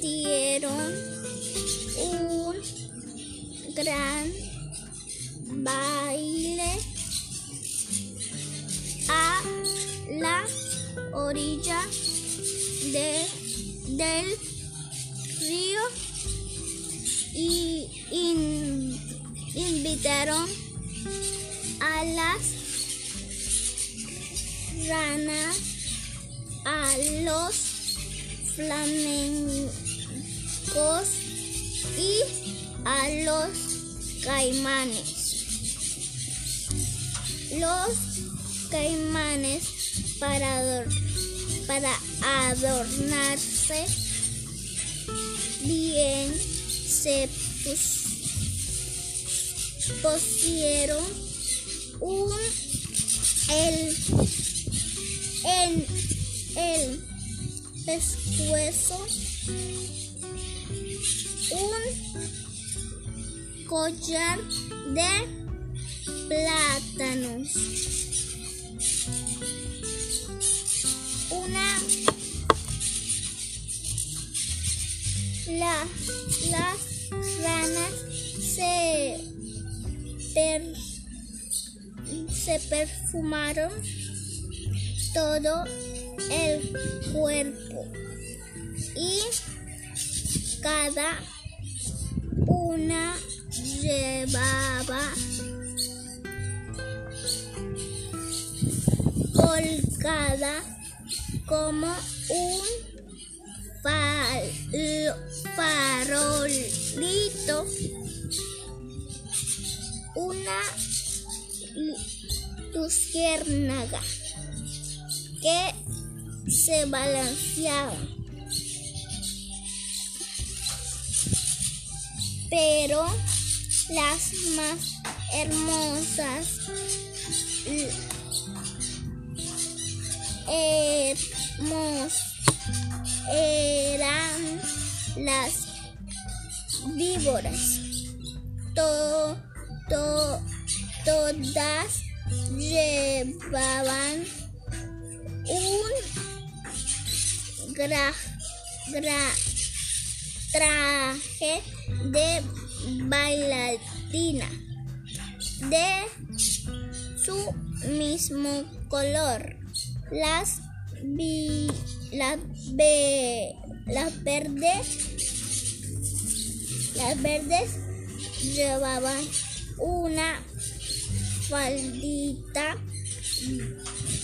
dieron un gran baile a la orilla de, del río y in- invitaron a las ranas, a los flamencos y a los caimanes. Los caimanes para, para adornarse bien se pus- pusieron un el el pescuezo un collar de plátanos una la- las ranas se per- se perfumaron todo el cuerpo. Y cada una llevaba colgada como un farolito. Una luciérnaga que se balanceaba. Pero las más hermosas hermos eran las víboras. To- to- todas llevaban un gra- traje de bailarina de su mismo color. Las vi- las ve- las verdes las verdes llevaban una faldita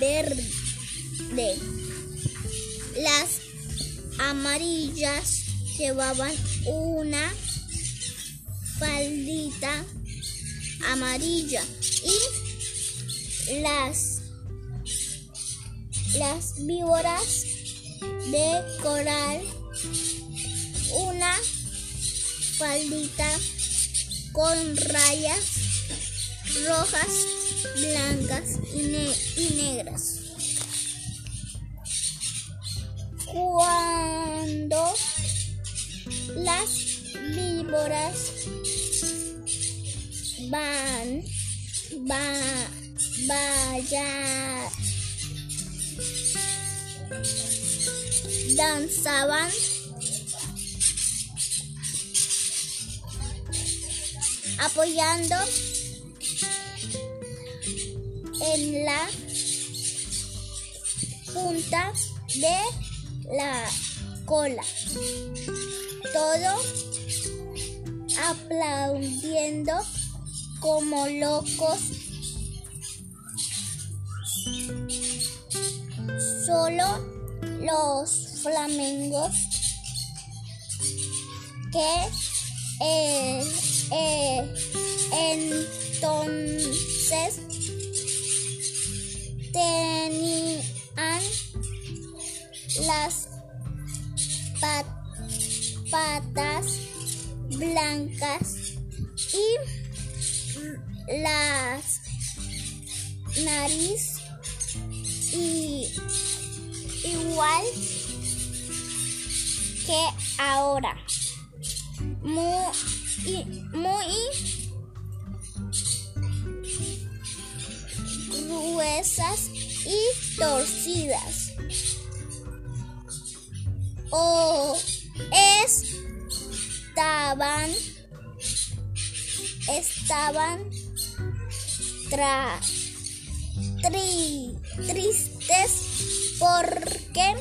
verde. Las amarillas llevaban una faldita amarilla y las las víboras de coral una faldita con rayas rojas, blancas y, y negras. Cuando las víboras van, va, vaya, danzaban apoyando en la punta de la cola. Todo aplaudiendo como locos. Solo los flamencos que eh, entonces las pa- patas blancas y las nariz y igual que ahora muy muy gruesas y torcidas. Estaban estaban tra, tri, tristes porque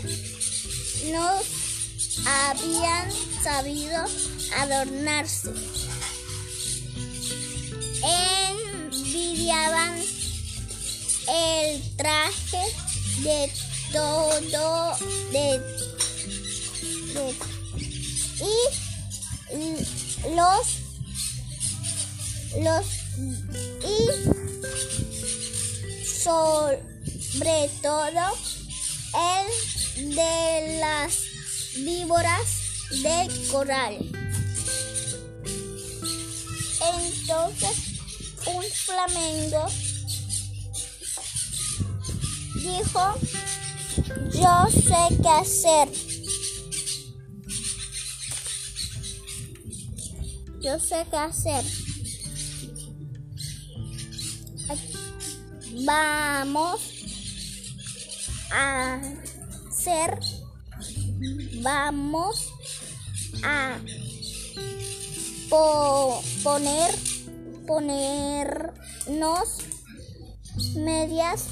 no habían sabido adornarse. Envidiaban el traje de todo de, de y los los y sobre todo el de las víboras del coral. Entonces un flamengo dijo, yo sé qué hacer. Yo sé qué hacer. Vamos a hacer, vamos a poner, ponernos medias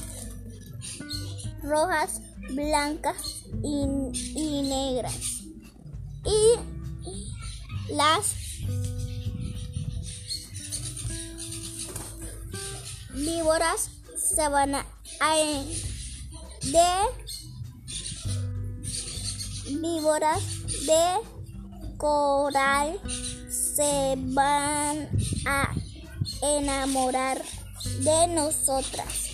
rojas, blancas y, y negras. Y las víboras se van a, de víboras de coral se van a enamorar de nosotras.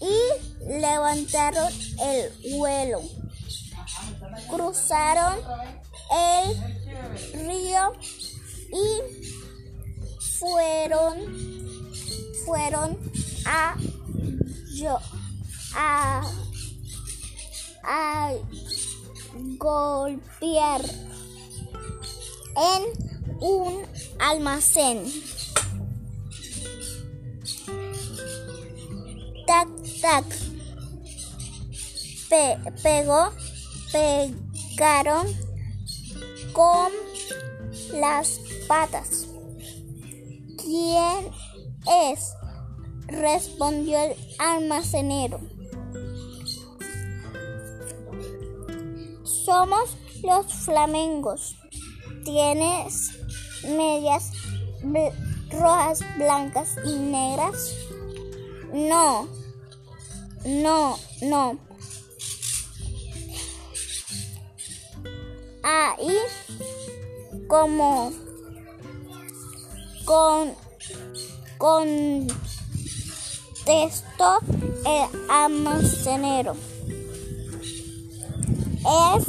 Y levantaron el vuelo. Cruzaron el río y fueron fueron a yo a, a golpear en un almacén. Tac, tac. Pe pegó, pegaron con las patas. ¿Quién es? respondió el almacenero. Somos los flamengos. ¿Tienes medias rojas, blancas y negras? No, no, no. Ahí, como con contestó el almacenero. Es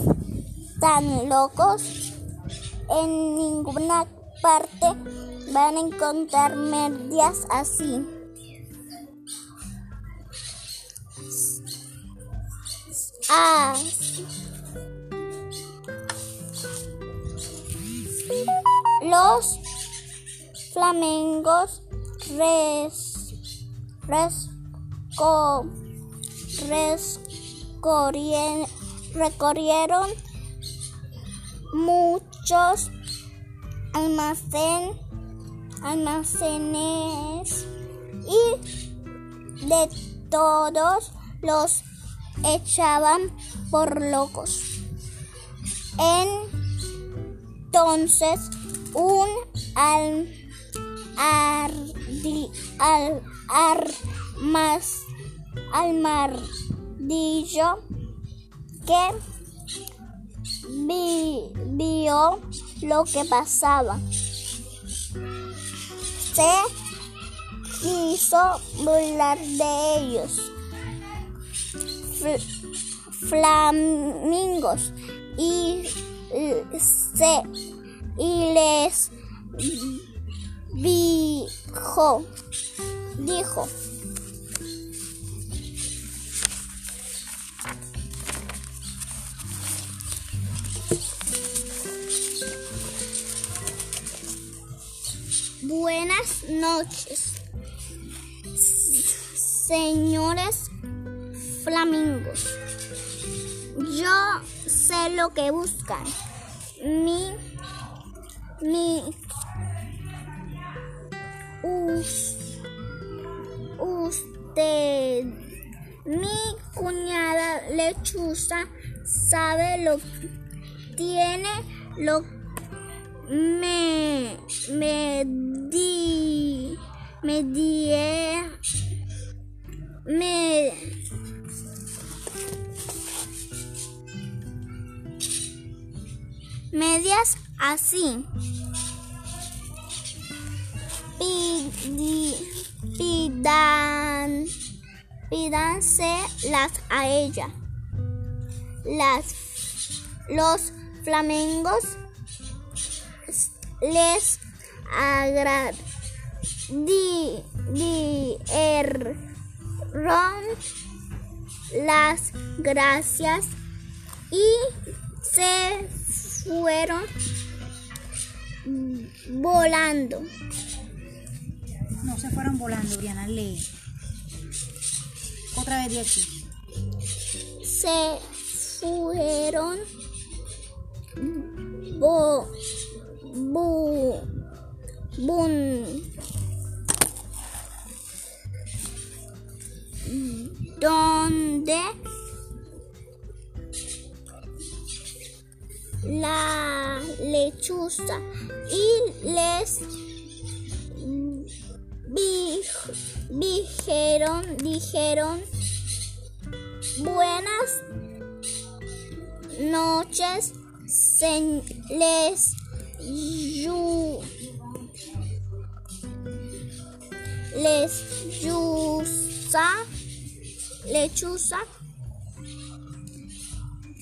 tan locos en ninguna parte van a encontrar medias así. Ah. Los flamengos res, res, co, res, corrien, recorrieron muchos almacén, almacenes y de todos los echaban por locos. Entonces un al, al, ar, más, al que vio lo que pasaba. Se quiso burlar de ellos. flamingos y se y les dijo, dijo, Buenas noches. señores flamingos. Yo sé lo que buscan. Mi, mi, us- usted, mi cuñada lechuza sabe lo tiene lo me me di me die me medias así pidan pídanse las a ella las los flamengos les agrad di, dieron las gracias y se fueron volando. No se fueron volando, Briana, lee. Otra vez de aquí. Se fueron bo, bu, bun, donde la lechuza y les dijeron dijeron buenas noches se les yu- les yusa lechuza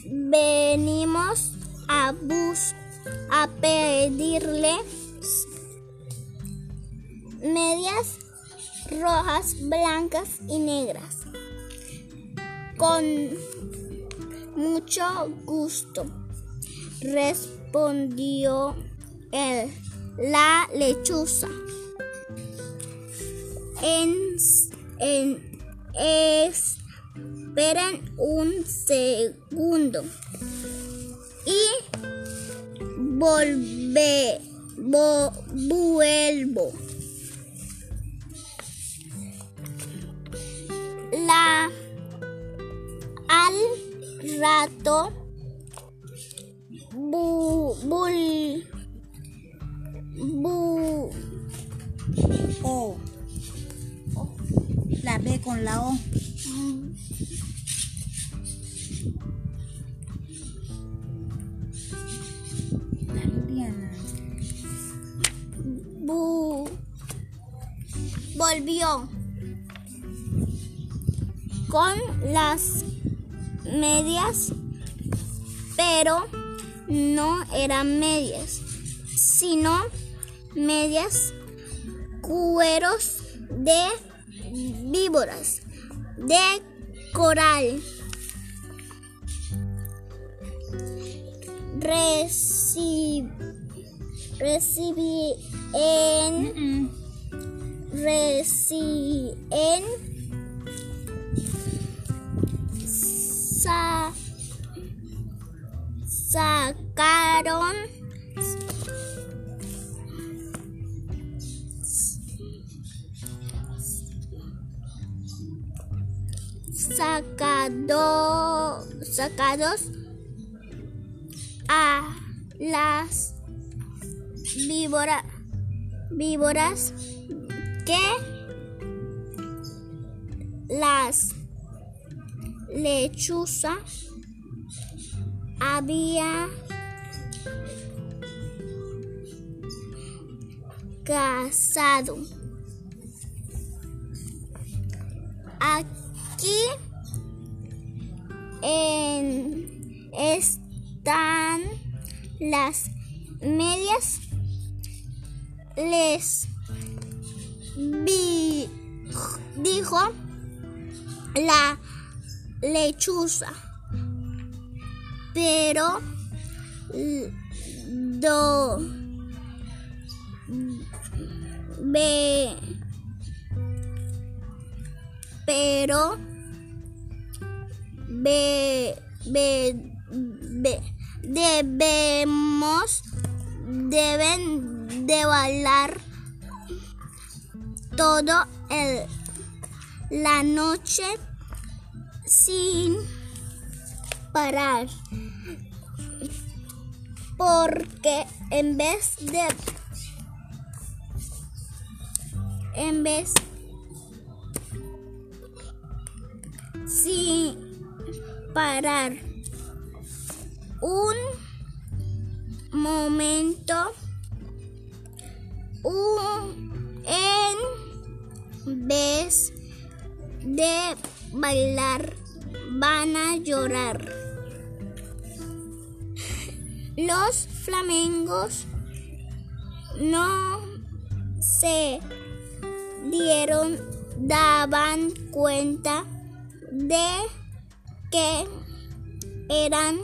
venimos a bus a pedirle medias rojas, blancas y negras. Con mucho gusto respondió él la lechuza. En, en esperen un segundo. Y volve vo- vuelvo la al rato bu, bul, bu, O. La B con la O. Bu, volvió con las medias, pero no eran medias, sino medias cueros de víboras, de coral. Reci- recibí en recién sa- sacaron sacado, sacados a las víbora- víboras que las lechuza había cazado. Aquí en- están las medias. Les vi, dijo la lechuza. Pero do ve pero ve- ve- debemos deben de bailar todo el la noche sin parar. Porque en vez de en vez sin parar un momento un, en vez de bailar van a llorar los flamengos no se dieron daban cuenta de que eran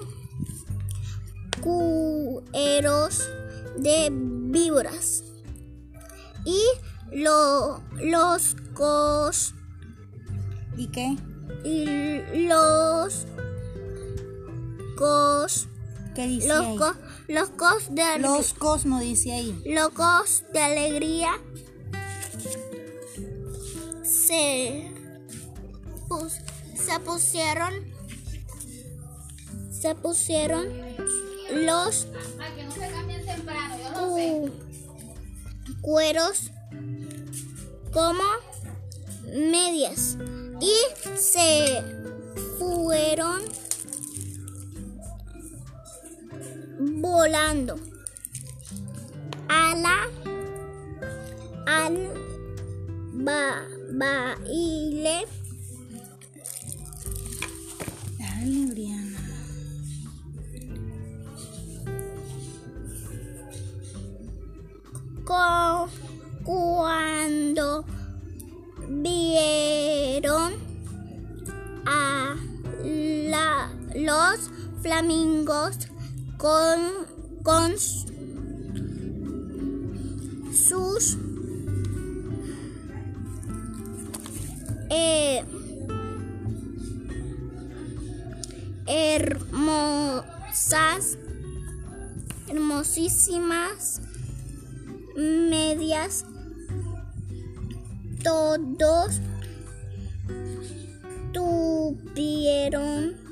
cueros de víboras y lo- los cos ¿Y qué? Y los cos ¿Qué dice los, ahí? co- los cos de Los cosmos dice ahí. locos de alegría se pus- se pusieron se pusieron los cu- cueros como medias y se fueron volando a la al ba, baile Dale, Briana. co- cuando vieron flamingos con, con sus eh, hermosas hermosísimas medias todos tuvieron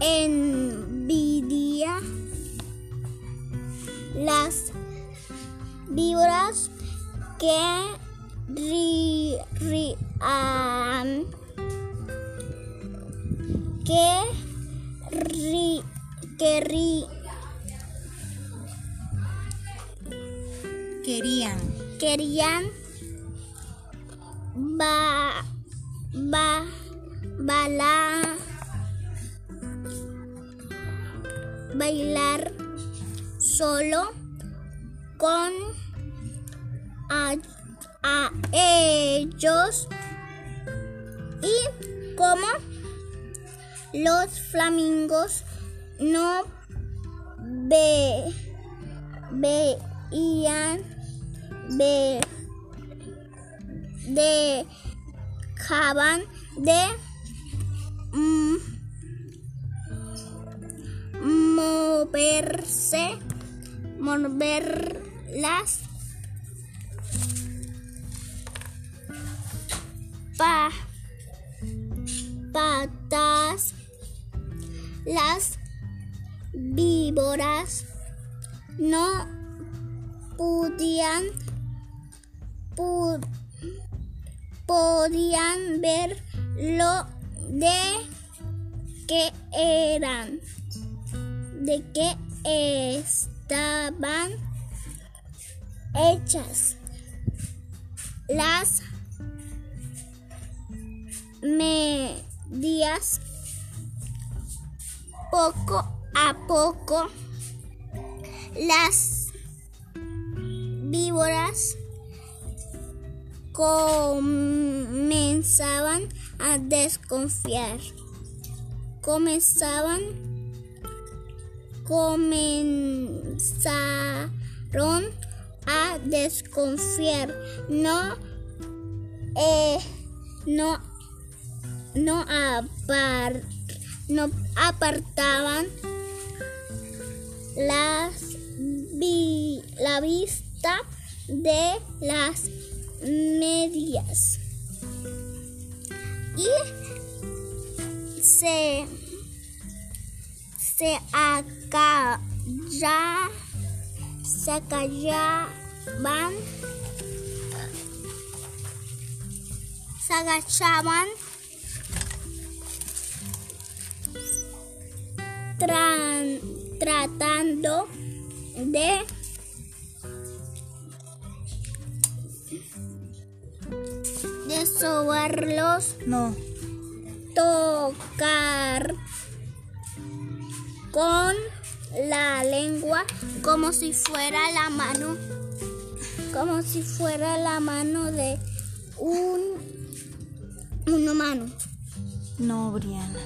envidia las víboras que ri- rían que ri- que ri- Querían. querían ba, ba, bala- bailar solo con a, a ellos y como los flamingos no ve, veían de dejaban de mm, moverse mover las pa, patas las víboras. No podían podían ver lo de que eran, de que estaban hechas las medias poco a poco las víboras comenzaban a desconfiar. Comenzaban, comenzaron a desconfiar. No eh, no, no, apar- no apartaban las vi- la vista de las medias y se se acalla, se acallaban se agachaban tran- tratando de de sobarlos No. tocar con la lengua como si fuera la mano como si fuera la mano de un humano No, Briana.